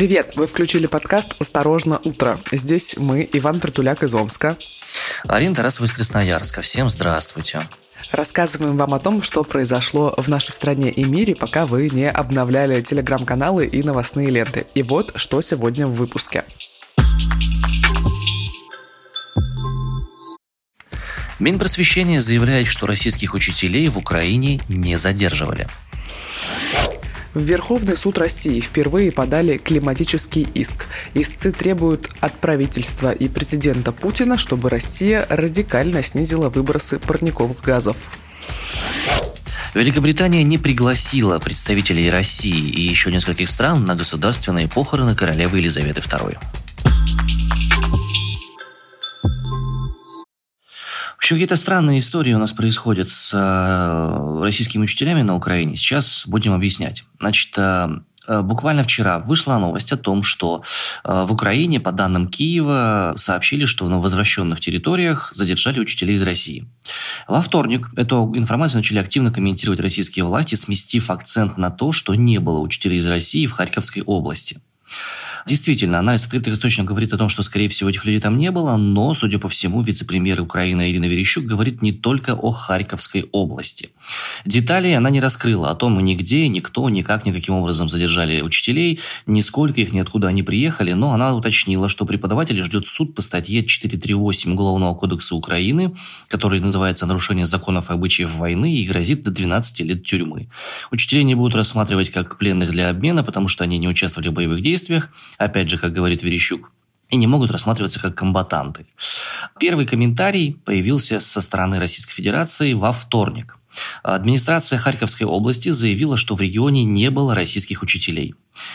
Привет! Вы включили подкаст «Осторожно, утро». Здесь мы, Иван Притуляк из Омска. Арина Тарасова из Красноярска. Всем здравствуйте. Рассказываем вам о том, что произошло в нашей стране и мире, пока вы не обновляли телеграм-каналы и новостные ленты. И вот, что сегодня в выпуске. Минпросвещение заявляет, что российских учителей в Украине не задерживали. В Верховный суд России впервые подали климатический иск. Истцы требуют от правительства и президента Путина, чтобы Россия радикально снизила выбросы парниковых газов. Великобритания не пригласила представителей России и еще нескольких стран на государственные похороны королевы Елизаветы II. Общем, какие-то странные истории у нас происходят с э, российскими учителями на Украине. Сейчас будем объяснять. Значит, э, э, Буквально вчера вышла новость о том, что в Украине, по данным Киева, сообщили, что на возвращенных территориях задержали учителей из России. Во вторник эту информацию начали активно комментировать российские власти, сместив акцент на то, что не было учителей из России в Харьковской области. Действительно, анализ открытых источников говорит о том, что, скорее всего, этих людей там не было, но, судя по всему, вице-премьер Украины Ирина Верещук говорит не только о Харьковской области. Деталей она не раскрыла о том, нигде, никто, никак, никаким образом задержали учителей, нисколько их, ниоткуда они приехали, но она уточнила, что преподавателей ждет суд по статье 438 Уголовного кодекса Украины, который называется «Нарушение законов и обычаев войны» и грозит до 12 лет тюрьмы. Учителей не будут рассматривать как пленных для обмена, потому что они не участвовали в боевых действиях, опять же, как говорит Верещук, и не могут рассматриваться как комбатанты. Первый комментарий появился со стороны Российской Федерации во вторник. Администрация Харьковской области заявила, что в регионе не было российских учителей.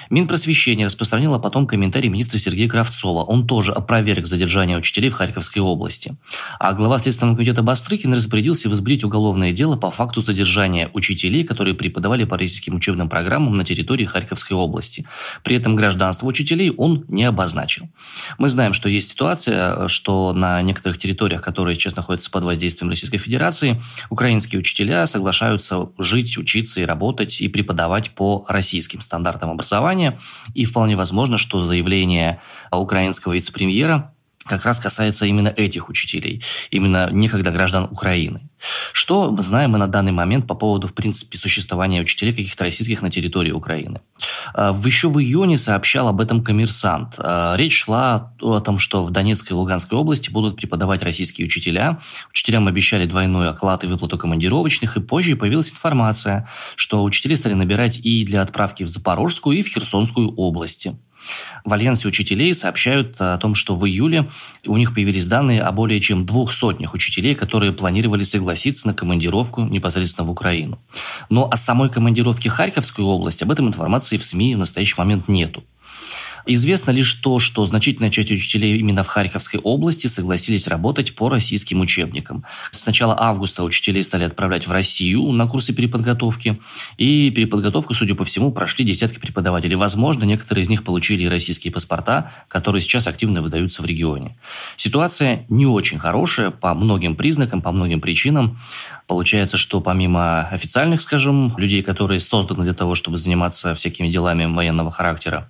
Минпросвещение распространило потом комментарий министра Сергея Кравцова. Он тоже опроверг задержание учителей в Харьковской области. А глава Следственного комитета Бастрыкин распорядился возбудить уголовное дело по факту задержания учителей, которые преподавали по российским учебным программам на территории Харьковской области. При этом гражданство учителей он не обозначил. Мы знаем, что есть ситуация, что на некоторых территориях, которые сейчас находятся под воздействием Российской Федерации, украинские учителя соглашаются жить, учиться и работать и преподавать по российским стандартам образования. И вполне возможно, что заявление украинского вице-премьера как раз касается именно этих учителей, именно некогда граждан Украины. Что знаем мы на данный момент по поводу, в принципе, существования учителей каких-то российских на территории Украины? А, еще в июне сообщал об этом коммерсант. А, речь шла о том, что в Донецкой и Луганской области будут преподавать российские учителя. Учителям обещали двойной оклад и выплату командировочных, и позже появилась информация, что учителей стали набирать и для отправки в Запорожскую, и в Херсонскую области. В Альянсе учителей сообщают о том, что в июле у них появились данные о более чем двух сотнях учителей, которые планировали согласиться на командировку непосредственно в Украину. Но о самой командировке в Харьковскую область об этом информации в СМИ в настоящий момент нету. Известно лишь то, что значительная часть учителей именно в Харьковской области согласились работать по российским учебникам. С начала августа учителей стали отправлять в Россию на курсы переподготовки, и переподготовку, судя по всему, прошли десятки преподавателей. Возможно, некоторые из них получили российские паспорта, которые сейчас активно выдаются в регионе. Ситуация не очень хорошая по многим признакам, по многим причинам. Получается, что помимо официальных, скажем, людей, которые созданы для того, чтобы заниматься всякими делами военного характера,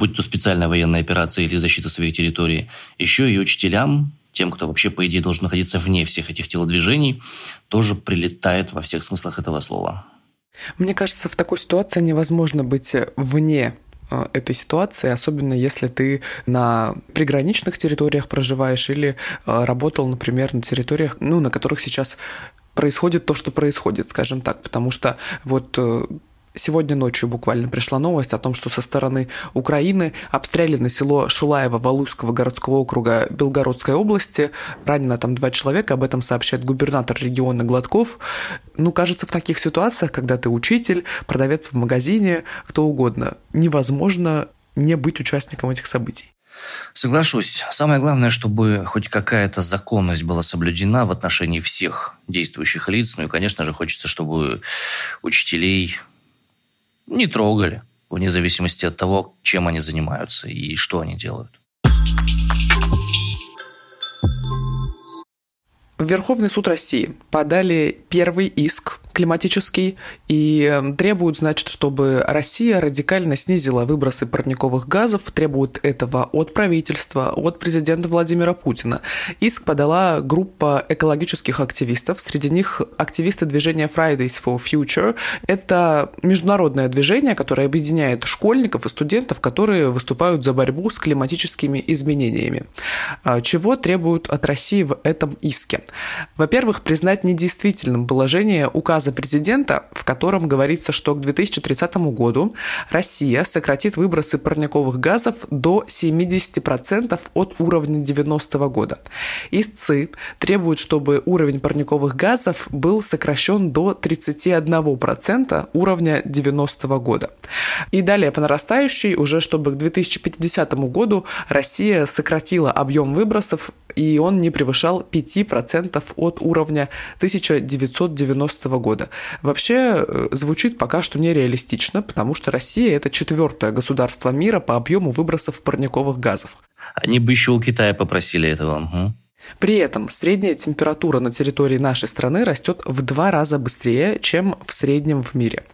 будь то специальная военная операция или защита своей территории, еще и учителям, тем, кто вообще, по идее, должен находиться вне всех этих телодвижений, тоже прилетает во всех смыслах этого слова. Мне кажется, в такой ситуации невозможно быть вне э, этой ситуации, особенно если ты на приграничных территориях проживаешь или э, работал, например, на территориях, ну, на которых сейчас происходит то, что происходит, скажем так, потому что вот э, Сегодня ночью буквально пришла новость о том, что со стороны Украины обстреляно село Шулаево Валуйского городского округа Белгородской области. Ранено там два человека, об этом сообщает губернатор региона Гладков. Ну, кажется, в таких ситуациях, когда ты учитель, продавец в магазине, кто угодно, невозможно не быть участником этих событий. Соглашусь. Самое главное, чтобы хоть какая-то законность была соблюдена в отношении всех действующих лиц. Ну и, конечно же, хочется, чтобы учителей не трогали, вне зависимости от того, чем они занимаются и что они делают. В Верховный суд России подали первый иск климатический и эм, требуют, значит, чтобы Россия радикально снизила выбросы парниковых газов, требуют этого от правительства, от президента Владимира Путина. Иск подала группа экологических активистов, среди них активисты движения Fridays for Future. Это международное движение, которое объединяет школьников и студентов, которые выступают за борьбу с климатическими изменениями. А, чего требуют от России в этом иске? Во-первых, признать недействительным положение указа президента, в котором говорится, что к 2030 году Россия сократит выбросы парниковых газов до 70% от уровня 90 -го года. Истцы требуют, чтобы уровень парниковых газов был сокращен до 31% уровня 90 -го года. И далее по нарастающей, уже чтобы к 2050 году Россия сократила объем выбросов и он не превышал 5% от уровня 1990 года. Вообще э, звучит пока что нереалистично, потому что Россия – это четвертое государство мира по объему выбросов парниковых газов. Они бы еще у Китая попросили этого. Угу. При этом средняя температура на территории нашей страны растет в два раза быстрее, чем в среднем в мире.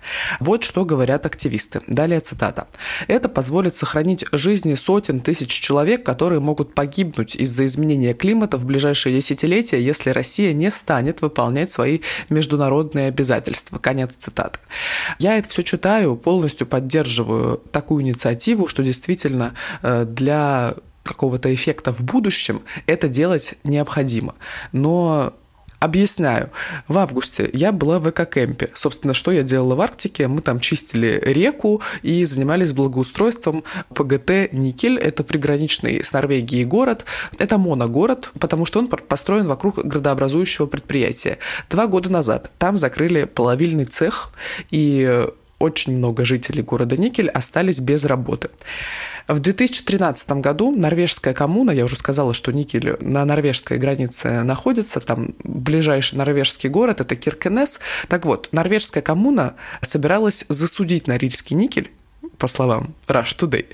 Вот что говорят активисты. Далее цитата. «Это позволит сохранить жизни сотен тысяч человек, которые могут погибнуть из-за изменения климата в ближайшие десятилетия, если Россия не станет выполнять свои международные обязательства». Конец цитаты. Я это все читаю, полностью поддерживаю такую инициативу, что действительно э, для какого-то эффекта в будущем, это делать необходимо. Но Объясняю. В августе я была в экокемпе. Собственно, что я делала в Арктике? Мы там чистили реку и занимались благоустройством ПГТ «Никель». Это приграничный с Норвегией город. Это моногород, потому что он построен вокруг градообразующего предприятия. Два года назад там закрыли половильный цех, и очень много жителей города Никель остались без работы. В 2013 году норвежская коммуна, я уже сказала, что Никель на норвежской границе находится, там ближайший норвежский город – это Киркенес. Так вот, норвежская коммуна собиралась засудить Норильский никель по словам Rush Today.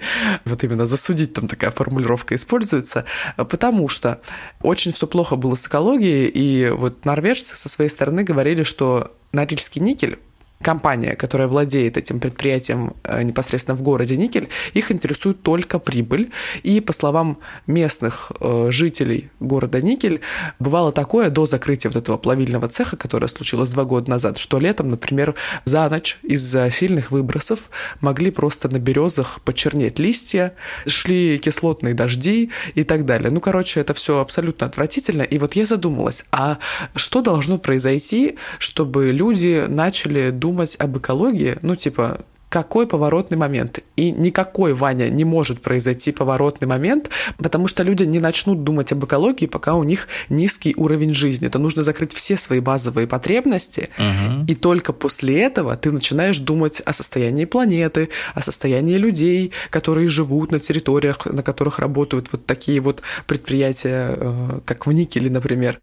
Вот именно засудить там такая формулировка используется, потому что очень все плохо было с экологией, и вот норвежцы со своей стороны говорили, что Норильский никель компания, которая владеет этим предприятием э, непосредственно в городе Никель, их интересует только прибыль. И по словам местных э, жителей города Никель, бывало такое до закрытия вот этого плавильного цеха, которое случилось два года назад, что летом, например, за ночь из-за сильных выбросов могли просто на березах почернеть листья, шли кислотные дожди и так далее. Ну, короче, это все абсолютно отвратительно. И вот я задумалась, а что должно произойти, чтобы люди начали думать думать об экологии, ну, типа, какой поворотный момент. И никакой, Ваня, не может произойти поворотный момент, потому что люди не начнут думать об экологии, пока у них низкий уровень жизни. Это нужно закрыть все свои базовые потребности, угу. и только после этого ты начинаешь думать о состоянии планеты, о состоянии людей, которые живут на территориях, на которых работают вот такие вот предприятия, э, как в Никеле, например.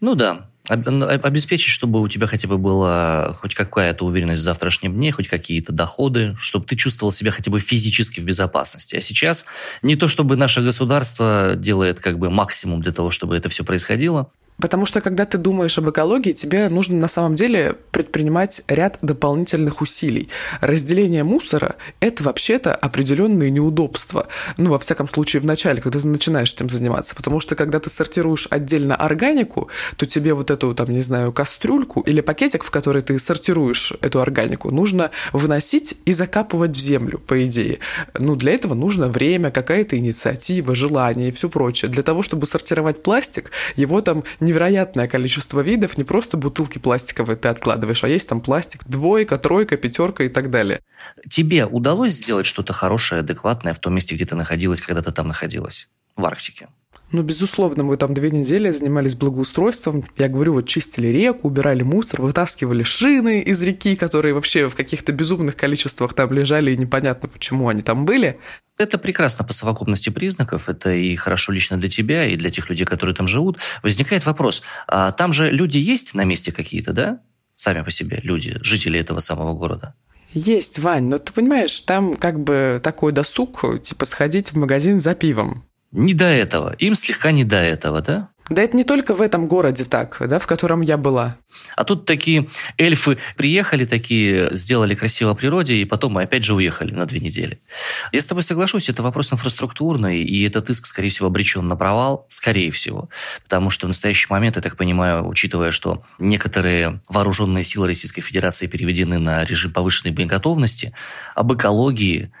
Ну да, обеспечить, чтобы у тебя хотя бы была хоть какая-то уверенность в завтрашнем дне, хоть какие-то доходы, чтобы ты чувствовал себя хотя бы физически в безопасности. А сейчас не то, чтобы наше государство делает как бы максимум для того, чтобы это все происходило, Потому что, когда ты думаешь об экологии, тебе нужно на самом деле предпринимать ряд дополнительных усилий. Разделение мусора – это вообще-то определенные неудобства. Ну, во всяком случае, в начале, когда ты начинаешь этим заниматься. Потому что, когда ты сортируешь отдельно органику, то тебе вот эту, там, не знаю, кастрюльку или пакетик, в который ты сортируешь эту органику, нужно выносить и закапывать в землю, по идее. Ну, для этого нужно время, какая-то инициатива, желание и все прочее. Для того, чтобы сортировать пластик, его там невероятное количество видов, не просто бутылки пластиковые ты откладываешь, а есть там пластик двойка, тройка, пятерка и так далее. Тебе удалось сделать что-то хорошее, адекватное в том месте, где ты находилась, когда ты там находилась? В Арктике? Ну, безусловно, мы там две недели занимались благоустройством. Я говорю, вот чистили реку, убирали мусор, вытаскивали шины из реки, которые вообще в каких-то безумных количествах там лежали, и непонятно, почему они там были. Это прекрасно по совокупности признаков, это и хорошо лично для тебя, и для тех людей, которые там живут. Возникает вопрос, а там же люди есть на месте какие-то, да? Сами по себе люди, жители этого самого города. Есть, Вань, но ты понимаешь, там как бы такой досуг, типа сходить в магазин за пивом. Не до этого. Им слегка не до этого, да? Да это не только в этом городе так, да, в котором я была. А тут такие эльфы приехали, такие сделали красиво природе, и потом мы опять же уехали на две недели. Я с тобой соглашусь, это вопрос инфраструктурный, и этот иск, скорее всего, обречен на провал, скорее всего. Потому что в настоящий момент, я так понимаю, учитывая, что некоторые вооруженные силы Российской Федерации переведены на режим повышенной боеготовности, об экологии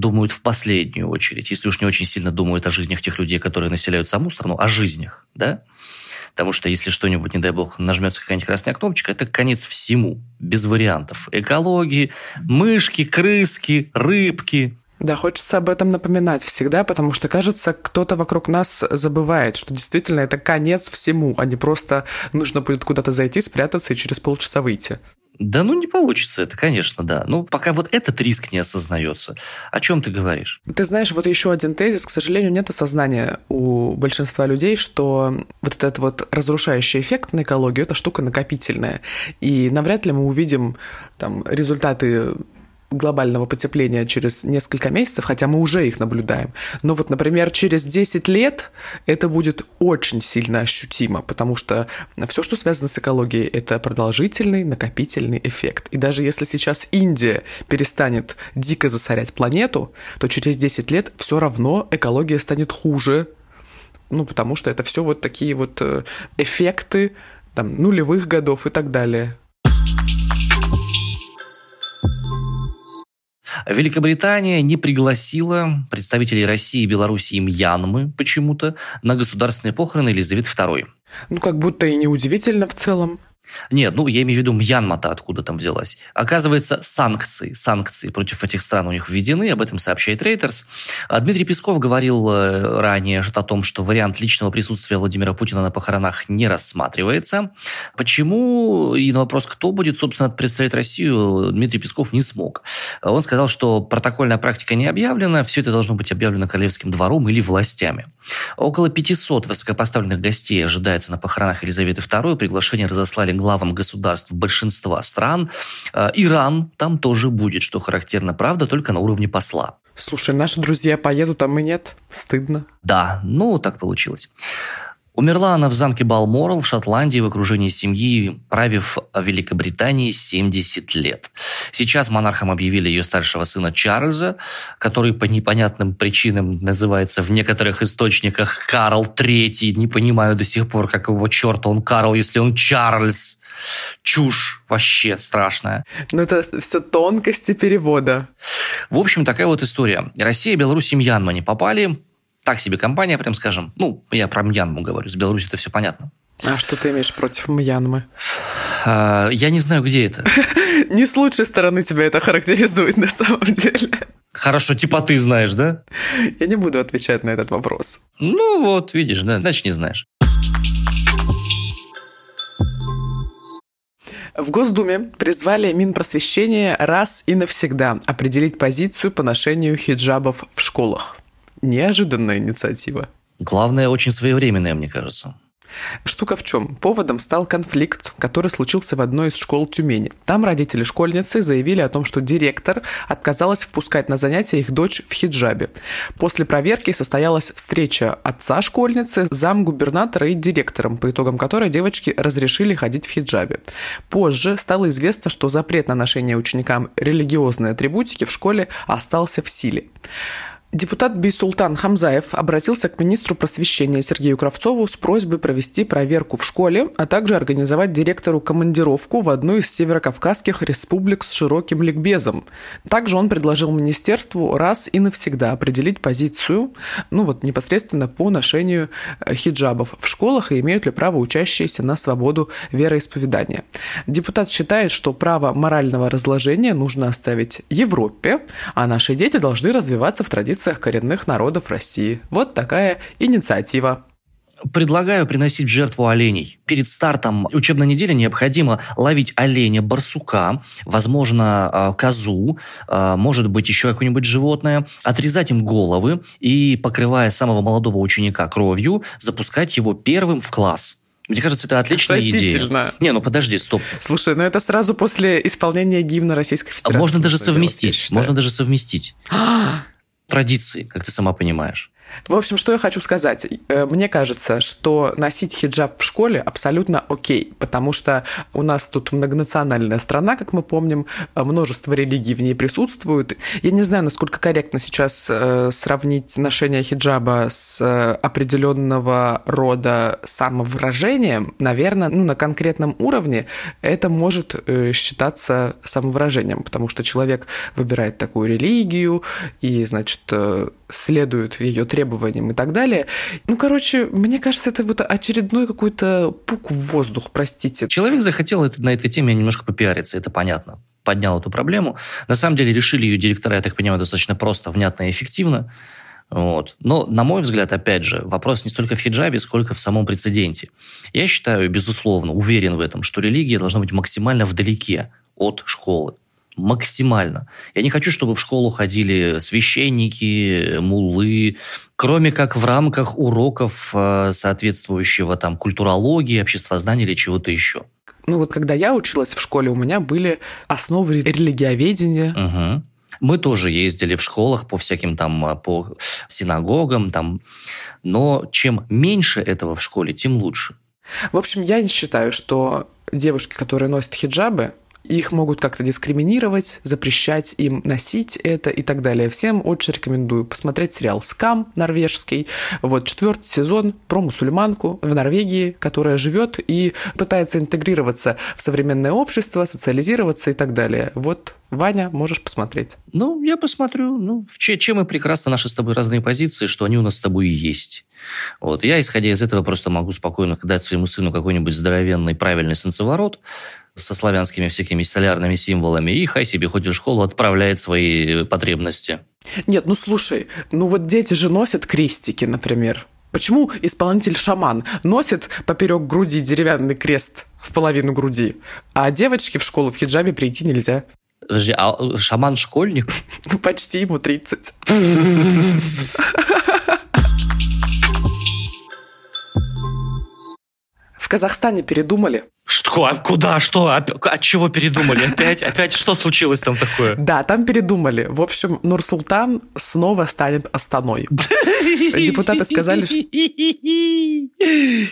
думают в последнюю очередь, если уж не очень сильно думают о жизнях тех людей, которые населяют саму страну, о жизнях, да? Потому что если что-нибудь, не дай бог, нажмется какая-нибудь красная кнопочка, это конец всему, без вариантов. Экологии, мышки, крыски, рыбки, да, хочется об этом напоминать всегда, потому что, кажется, кто-то вокруг нас забывает, что действительно это конец всему, а не просто нужно будет куда-то зайти, спрятаться и через полчаса выйти. Да ну не получится это, конечно, да. Ну, пока вот этот риск не осознается. О чем ты говоришь? Ты знаешь, вот еще один тезис. К сожалению, нет осознания у большинства людей, что вот этот вот разрушающий эффект на экологию – это штука накопительная. И навряд ли мы увидим там результаты глобального потепления через несколько месяцев, хотя мы уже их наблюдаем. Но вот, например, через 10 лет это будет очень сильно ощутимо, потому что все, что связано с экологией, это продолжительный накопительный эффект. И даже если сейчас Индия перестанет дико засорять планету, то через 10 лет все равно экология станет хуже, ну, потому что это все вот такие вот э, эффекты там, нулевых годов и так далее. Великобритания не пригласила представителей России, Беларуси и Мьянмы почему-то на государственные похороны Елизаветы II. Ну, как будто и неудивительно в целом. Нет, ну, я имею в виду Мьянма-то откуда там взялась. Оказывается, санкции, санкции против этих стран у них введены, об этом сообщает Рейтерс. А Дмитрий Песков говорил э, ранее о том, что вариант личного присутствия Владимира Путина на похоронах не рассматривается. Почему? И на вопрос, кто будет, собственно, представлять Россию, Дмитрий Песков не смог. Он сказал, что протокольная практика не объявлена, все это должно быть объявлено Королевским двором или властями. Около 500 высокопоставленных гостей ожидается на похоронах Елизаветы II. Приглашение разослали главам государств большинства стран. Э, Иран там тоже будет, что характерно, правда, только на уровне посла. Слушай, наши друзья поедут, а мы нет. Стыдно. Да, ну так получилось. Умерла она в замке Балморал в Шотландии в окружении семьи, правив в Великобритании 70 лет. Сейчас монархом объявили ее старшего сына Чарльза, который по непонятным причинам называется в некоторых источниках Карл III. Не понимаю до сих пор, как его черта он Карл, если он Чарльз. Чушь вообще страшная. Ну, это все тонкости перевода. В общем, такая вот история. Россия, Беларусь и Мьянма не попали так себе компания, прям скажем. Ну, я про Мьянму говорю, с Беларусью это все понятно. А что ты имеешь против Мьянмы? А, я не знаю, где это. Не с лучшей стороны тебя это характеризует на самом деле. Хорошо, типа ты знаешь, да? Я не буду отвечать на этот вопрос. Ну вот, видишь, да, значит не знаешь. В Госдуме призвали Минпросвещение раз и навсегда определить позицию по ношению хиджабов в школах. Неожиданная инициатива. Главное, очень своевременная, мне кажется. Штука в чем? Поводом стал конфликт, который случился в одной из школ Тюмени. Там родители школьницы заявили о том, что директор отказалась впускать на занятия их дочь в хиджабе. После проверки состоялась встреча отца школьницы, зам губернатора и директором, по итогам которой девочки разрешили ходить в хиджабе. Позже стало известно, что запрет на ношение ученикам религиозной атрибутики в школе остался в силе. Депутат Бейсултан Хамзаев обратился к министру просвещения Сергею Кравцову с просьбой провести проверку в школе, а также организовать директору командировку в одну из северокавказских республик с широким ликбезом. Также он предложил министерству раз и навсегда определить позицию, ну вот непосредственно по ношению э, хиджабов в школах и имеют ли право учащиеся на свободу вероисповедания. Депутат считает, что право морального разложения нужно оставить Европе, а наши дети должны развиваться в традиции традициях коренных народов России. Вот такая инициатива. Предлагаю приносить в жертву оленей. Перед стартом учебной недели необходимо ловить оленя, барсука, возможно, а, козу, а, может быть, еще какое-нибудь животное, отрезать им головы и, покрывая самого молодого ученика кровью, запускать его первым в класс. Мне кажется, это отличная идея. Не, ну подожди, стоп. Слушай, ну это сразу после исполнения гимна Российской Федерации. Можно даже совместить. Делать, можно даже совместить. традиции, как ты сама понимаешь. В общем, что я хочу сказать. Э, мне кажется, что носить хиджаб в школе абсолютно окей, потому что у нас тут многонациональная страна, как мы помним, э, множество религий в ней присутствуют. Я не знаю, насколько корректно сейчас э, сравнить ношение хиджаба с определенного рода самовыражением. Наверное, ну, на конкретном уровне это может считаться самовыражением, потому что человек выбирает такую религию и, значит, следует ее требованиям и так далее. Ну, короче, мне кажется, это вот очередной какой-то пук в воздух, простите. Человек захотел на этой теме немножко попиариться, это понятно поднял эту проблему. На самом деле решили ее директора, я так понимаю, достаточно просто, внятно и эффективно. Вот. Но, на мой взгляд, опять же, вопрос не столько в хиджабе, сколько в самом прецеденте. Я считаю, безусловно, уверен в этом, что религия должна быть максимально вдалеке от школы максимально. Я не хочу, чтобы в школу ходили священники, муллы, кроме как в рамках уроков э, соответствующего там культурологии, обществознания или чего-то еще. Ну вот когда я училась в школе, у меня были основы религиоведения. Угу. Мы тоже ездили в школах по всяким там, э, по синагогам, там. но чем меньше этого в школе, тем лучше. В общем, я не считаю, что девушки, которые носят хиджабы, их могут как-то дискриминировать, запрещать им носить это и так далее. Всем очень рекомендую посмотреть сериал «Скам» норвежский. Вот четвертый сезон про мусульманку в Норвегии, которая живет и пытается интегрироваться в современное общество, социализироваться и так далее. Вот Ваня, можешь посмотреть. Ну, я посмотрю. Ну, чем и прекрасно наши с тобой разные позиции, что они у нас с тобой и есть. Вот. Я, исходя из этого, просто могу спокойно дать своему сыну какой-нибудь здоровенный правильный солнцеворот, со славянскими всякими солярными символами, и хай себе хоть в школу отправляет свои потребности. Нет, ну слушай, ну вот дети же носят крестики, например. Почему исполнитель шаман носит поперек груди деревянный крест в половину груди, а девочке в школу в хиджабе прийти нельзя? Подожди, а шаман школьник? Ну, почти ему 30. В Казахстане передумали. Что? А куда? Что? От чего передумали? Опять? Опять что случилось там такое? Да, там передумали. В общем, Нур-Султан снова станет Астаной. Депутаты сказали, что...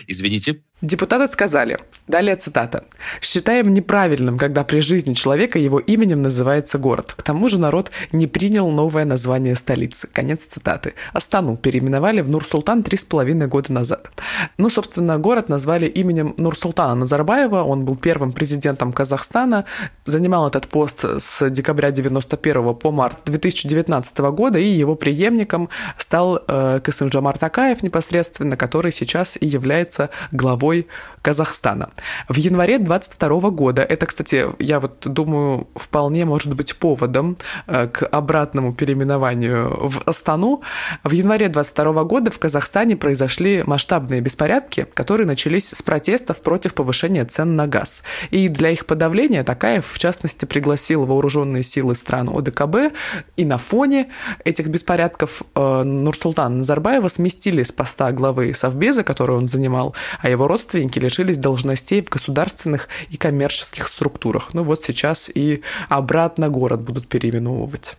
Извините. Депутаты сказали, далее цитата, «Считаем неправильным, когда при жизни человека его именем называется город. К тому же народ не принял новое название столицы». Конец цитаты. Астану переименовали в Нур-Султан три с половиной года назад. Ну, собственно, город назвали именем Нур-Султана Назарбаева. Он был первым президентом Казахстана, занимал этот пост с декабря 91 по март 2019 года, и его преемником стал э, Касым-Джамар Такаев непосредственно, который сейчас и является главой Казахстана. В январе 22 года, это, кстати, я вот думаю, вполне может быть поводом э, к обратному переименованию в Астану, в январе 22 года в Казахстане произошли масштабные беспорядки, которые начались с протестов против повышения цен на газ. И для их подавления Такаев, в частности, пригласил вооруженные силы стран ОДКБ, и на фоне этих беспорядков э, Нурсултана Назарбаева сместили с поста главы Совбеза, который он занимал, а его родственники лишились должностей в государственных и коммерческих структурах. Ну вот сейчас и обратно город будут переименовывать.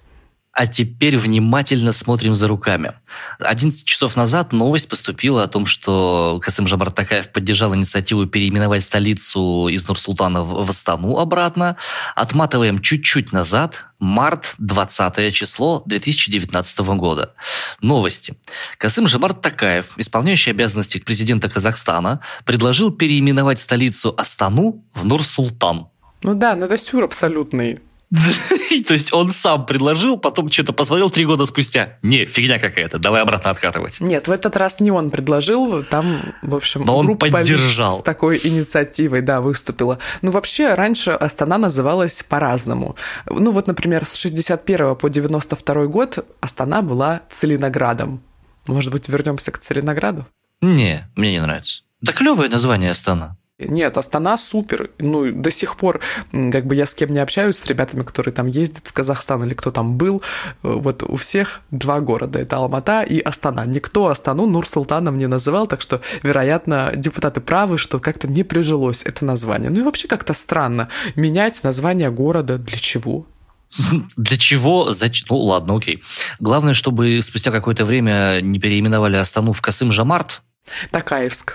А теперь внимательно смотрим за руками. 11 часов назад новость поступила о том, что Касым Жабар Такаев поддержал инициативу переименовать столицу из Нур-Султана в Астану обратно. Отматываем чуть-чуть назад, март 20 число 2019 года. Новости. Касым Жабар Такаев, исполняющий обязанности президента Казахстана, предложил переименовать столицу Астану в Нур-Султан. Ну да, ну это сюр абсолютный. То есть он сам предложил, потом что-то посмотрел три года спустя. Не, фигня какая-то, давай обратно откатывать. Нет, в этот раз не он предложил, там, в общем, Но он поддержал. с такой инициативой, да, выступила. Ну, вообще, раньше Астана называлась по-разному. Ну, вот, например, с 61 по 92 год Астана была Целиноградом. Может быть, вернемся к Целинограду? Не, мне не нравится. Да клевое название Астана. Нет, Астана супер. Ну, до сих пор, как бы я с кем не общаюсь, с ребятами, которые там ездят в Казахстан или кто там был, э, вот у всех два города. Это Алмата и Астана. Никто Астану Нур-Султаном не называл, так что, вероятно, депутаты правы, что как-то не прижилось это название. Ну и вообще как-то странно менять название города для чего? Для чего? Зачем? Ну, ладно, окей. Главное, чтобы спустя какое-то время не переименовали Астану в Касым-Жамарт. Такаевск.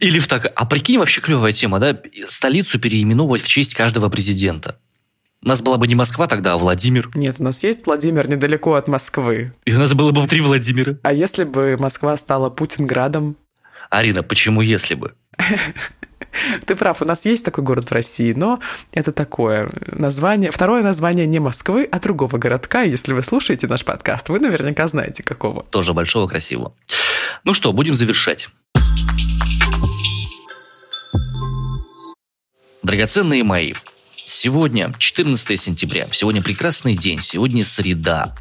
Или в так. А прикинь, вообще клевая тема, да? Столицу переименовывать в честь каждого президента. У нас была бы не Москва тогда, а Владимир. Нет, у нас есть Владимир недалеко от Москвы. И у нас было бы три Владимира. А если бы Москва стала Путинградом? Арина, почему если бы? Ты прав, у нас есть такой город в России, но это такое название, второе название не Москвы, а другого городка. Если вы слушаете наш подкаст, вы наверняка знаете какого. Тоже большого, красивого. Ну что, будем завершать. Драгоценные мои, Сегодня 14 сентября. Сегодня прекрасный день. Сегодня среда.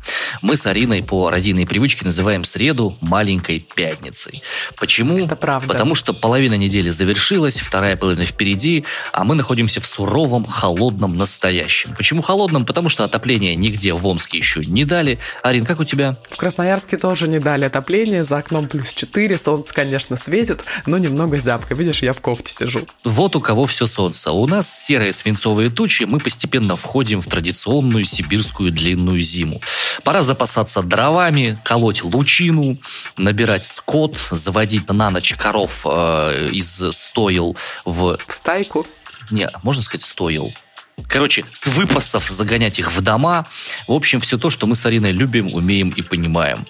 Мы с Ариной по родийной привычке называем среду маленькой пятницей. Почему? Это правда. Потому что половина недели завершилась, вторая половина впереди, а мы находимся в суровом, холодном настоящем. Почему холодном? Потому что отопление нигде в Омске еще не дали. Арин, как у тебя? В Красноярске тоже не дали отопление. За окном плюс 4. Солнце, конечно, светит, но немного зябко. Видишь, я в кофте сижу. Вот у кого все солнце. У нас серые свинцовые тучи, мы постепенно входим в традиционную сибирскую длинную зиму. Пора запасаться дровами, колоть лучину, набирать скот, заводить на ночь коров э, из стоил в... В стайку? Не, можно сказать стоил. Короче, с выпасов загонять их в дома. В общем, все то, что мы с Ариной любим, умеем и понимаем.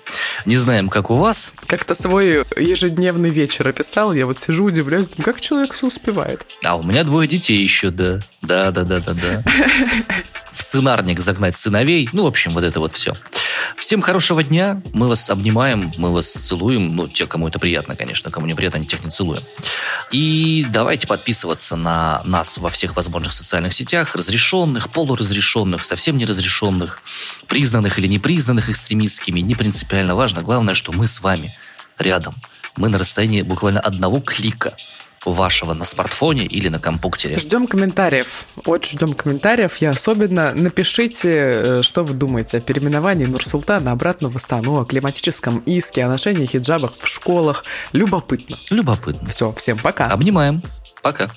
Не знаем, как у вас. Как-то свой ежедневный вечер описал. Я вот сижу, удивляюсь, думаю, как человек все успевает. А у меня двое детей еще, да. Да, да, да, да, да. В сценарник загнать сыновей. Ну, в общем, вот это вот все. Всем хорошего дня. Мы вас обнимаем, мы вас целуем. Ну, те, кому это приятно, конечно. Кому не приятно, тех не целуем. И давайте подписываться на нас во всех возможных социальных сетях, разрешенных, полуразрешенных, совсем неразрешенных, признанных или непризнанных экстремистскими. Не принципиально важно. Главное, что мы с вами рядом. Мы на расстоянии буквально одного клика вашего на смартфоне или на компьютере. Ждем комментариев. Очень ждем комментариев. Я особенно напишите, э, что вы думаете о переименовании Нурсултана обратно в Астану, о климатическом иске, о ношении хиджабах в школах. Любопытно. Любопытно. Все, всем пока. Обнимаем. Пока.